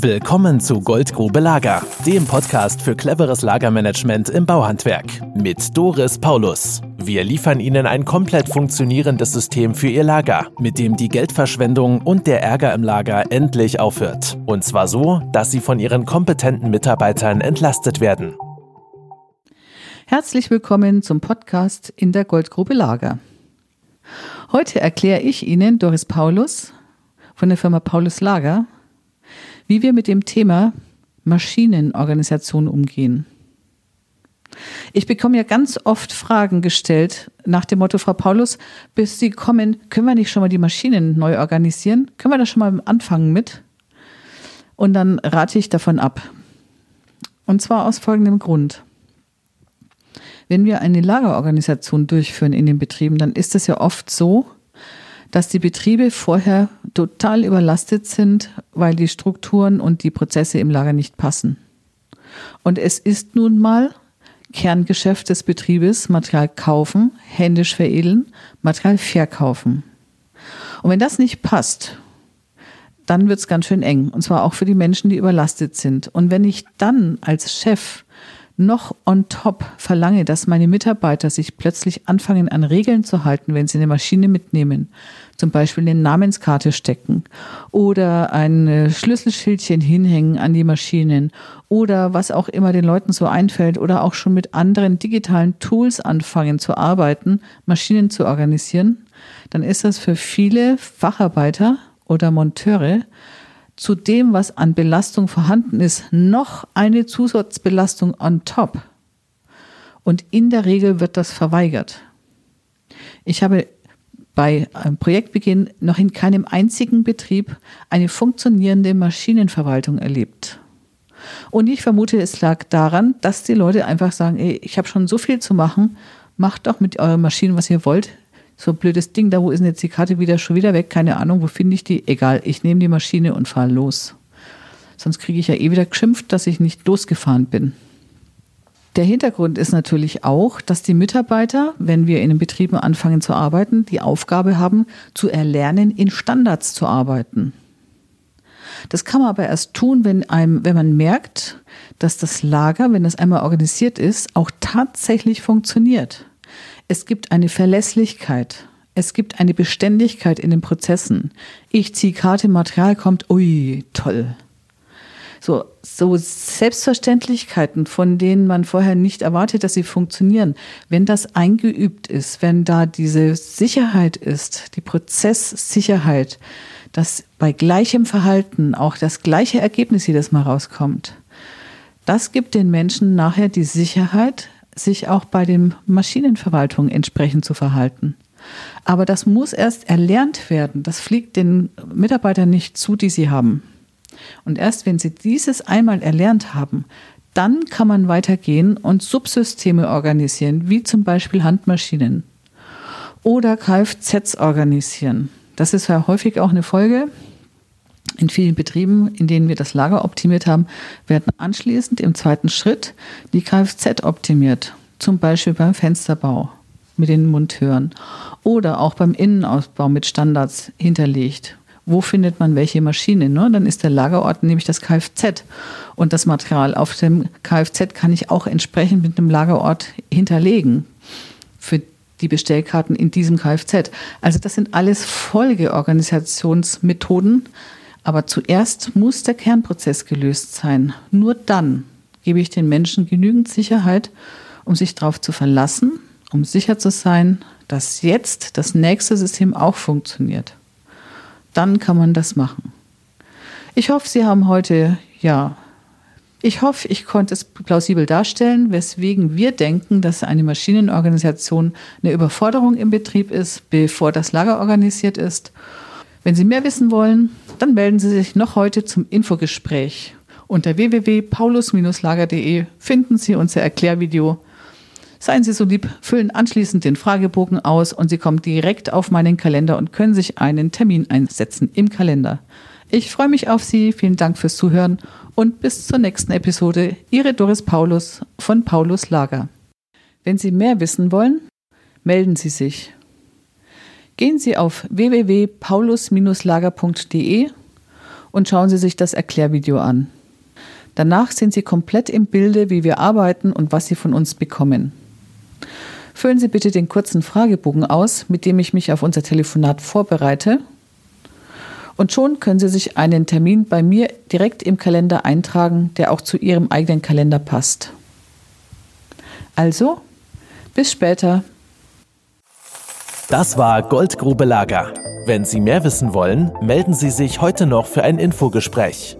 Willkommen zu Goldgrube Lager, dem Podcast für cleveres Lagermanagement im Bauhandwerk mit Doris Paulus. Wir liefern Ihnen ein komplett funktionierendes System für Ihr Lager, mit dem die Geldverschwendung und der Ärger im Lager endlich aufhört. Und zwar so, dass Sie von Ihren kompetenten Mitarbeitern entlastet werden. Herzlich willkommen zum Podcast in der Goldgrube Lager. Heute erkläre ich Ihnen, Doris Paulus von der Firma Paulus Lager, wie wir mit dem Thema Maschinenorganisation umgehen. Ich bekomme ja ganz oft Fragen gestellt nach dem Motto, Frau Paulus, bis Sie kommen, können wir nicht schon mal die Maschinen neu organisieren? Können wir da schon mal anfangen mit? Und dann rate ich davon ab. Und zwar aus folgendem Grund. Wenn wir eine Lagerorganisation durchführen in den Betrieben, dann ist es ja oft so, dass die Betriebe vorher total überlastet sind, weil die Strukturen und die Prozesse im Lager nicht passen. Und es ist nun mal Kerngeschäft des Betriebes, Material kaufen, händisch veredeln, Material verkaufen. Und wenn das nicht passt, dann wird es ganz schön eng. Und zwar auch für die Menschen, die überlastet sind. Und wenn ich dann als Chef noch on top verlange, dass meine Mitarbeiter sich plötzlich anfangen an Regeln zu halten, wenn sie eine Maschine mitnehmen, zum Beispiel eine Namenskarte stecken oder ein Schlüsselschildchen hinhängen an die Maschinen oder was auch immer den Leuten so einfällt oder auch schon mit anderen digitalen Tools anfangen zu arbeiten, Maschinen zu organisieren, dann ist das für viele Facharbeiter oder Monteure zu dem, was an Belastung vorhanden ist, noch eine Zusatzbelastung on top. Und in der Regel wird das verweigert. Ich habe bei Projektbeginn noch in keinem einzigen Betrieb eine funktionierende Maschinenverwaltung erlebt. Und ich vermute, es lag daran, dass die Leute einfach sagen, ey, ich habe schon so viel zu machen, macht doch mit euren Maschinen, was ihr wollt so ein blödes Ding, da wo ist denn jetzt die Karte wieder schon wieder weg? Keine Ahnung, wo finde ich die? Egal, ich nehme die Maschine und fahre los. Sonst kriege ich ja eh wieder geschimpft, dass ich nicht losgefahren bin. Der Hintergrund ist natürlich auch, dass die Mitarbeiter, wenn wir in den Betrieben anfangen zu arbeiten, die Aufgabe haben, zu erlernen, in Standards zu arbeiten. Das kann man aber erst tun, wenn, einem, wenn man merkt, dass das Lager, wenn das einmal organisiert ist, auch tatsächlich funktioniert. Es gibt eine Verlässlichkeit. Es gibt eine Beständigkeit in den Prozessen. Ich ziehe Karte, Material kommt, ui, toll. So, so Selbstverständlichkeiten, von denen man vorher nicht erwartet, dass sie funktionieren. Wenn das eingeübt ist, wenn da diese Sicherheit ist, die Prozesssicherheit, dass bei gleichem Verhalten auch das gleiche Ergebnis jedes Mal rauskommt, das gibt den Menschen nachher die Sicherheit, sich auch bei den Maschinenverwaltungen entsprechend zu verhalten. Aber das muss erst erlernt werden. Das fliegt den Mitarbeitern nicht zu, die sie haben. Und erst wenn sie dieses einmal erlernt haben, dann kann man weitergehen und Subsysteme organisieren, wie zum Beispiel Handmaschinen oder Kfz organisieren. Das ist ja häufig auch eine Folge. In vielen Betrieben, in denen wir das Lager optimiert haben, werden anschließend im zweiten Schritt die Kfz optimiert. Zum Beispiel beim Fensterbau mit den Monteuren oder auch beim Innenausbau mit Standards hinterlegt. Wo findet man welche Maschine? Ne? Dann ist der Lagerort nämlich das Kfz. Und das Material auf dem Kfz kann ich auch entsprechend mit einem Lagerort hinterlegen für die Bestellkarten in diesem Kfz. Also das sind alles Folgeorganisationsmethoden, aber zuerst muss der Kernprozess gelöst sein. Nur dann gebe ich den Menschen genügend Sicherheit, um sich darauf zu verlassen, um sicher zu sein, dass jetzt das nächste System auch funktioniert. Dann kann man das machen. Ich hoffe, Sie haben heute, ja, ich hoffe, ich konnte es plausibel darstellen, weswegen wir denken, dass eine Maschinenorganisation eine Überforderung im Betrieb ist, bevor das Lager organisiert ist. Wenn Sie mehr wissen wollen, dann melden Sie sich noch heute zum Infogespräch. Unter www.paulus-lager.de finden Sie unser Erklärvideo. Seien Sie so lieb, füllen anschließend den Fragebogen aus und Sie kommen direkt auf meinen Kalender und können sich einen Termin einsetzen im Kalender. Ich freue mich auf Sie, vielen Dank fürs Zuhören und bis zur nächsten Episode. Ihre Doris Paulus von Paulus Lager. Wenn Sie mehr wissen wollen, melden Sie sich. Gehen Sie auf www.paulus-lager.de und schauen Sie sich das Erklärvideo an. Danach sind Sie komplett im Bilde, wie wir arbeiten und was Sie von uns bekommen. Füllen Sie bitte den kurzen Fragebogen aus, mit dem ich mich auf unser Telefonat vorbereite. Und schon können Sie sich einen Termin bei mir direkt im Kalender eintragen, der auch zu Ihrem eigenen Kalender passt. Also, bis später. Das war Goldgrube Lager. Wenn Sie mehr wissen wollen, melden Sie sich heute noch für ein Infogespräch.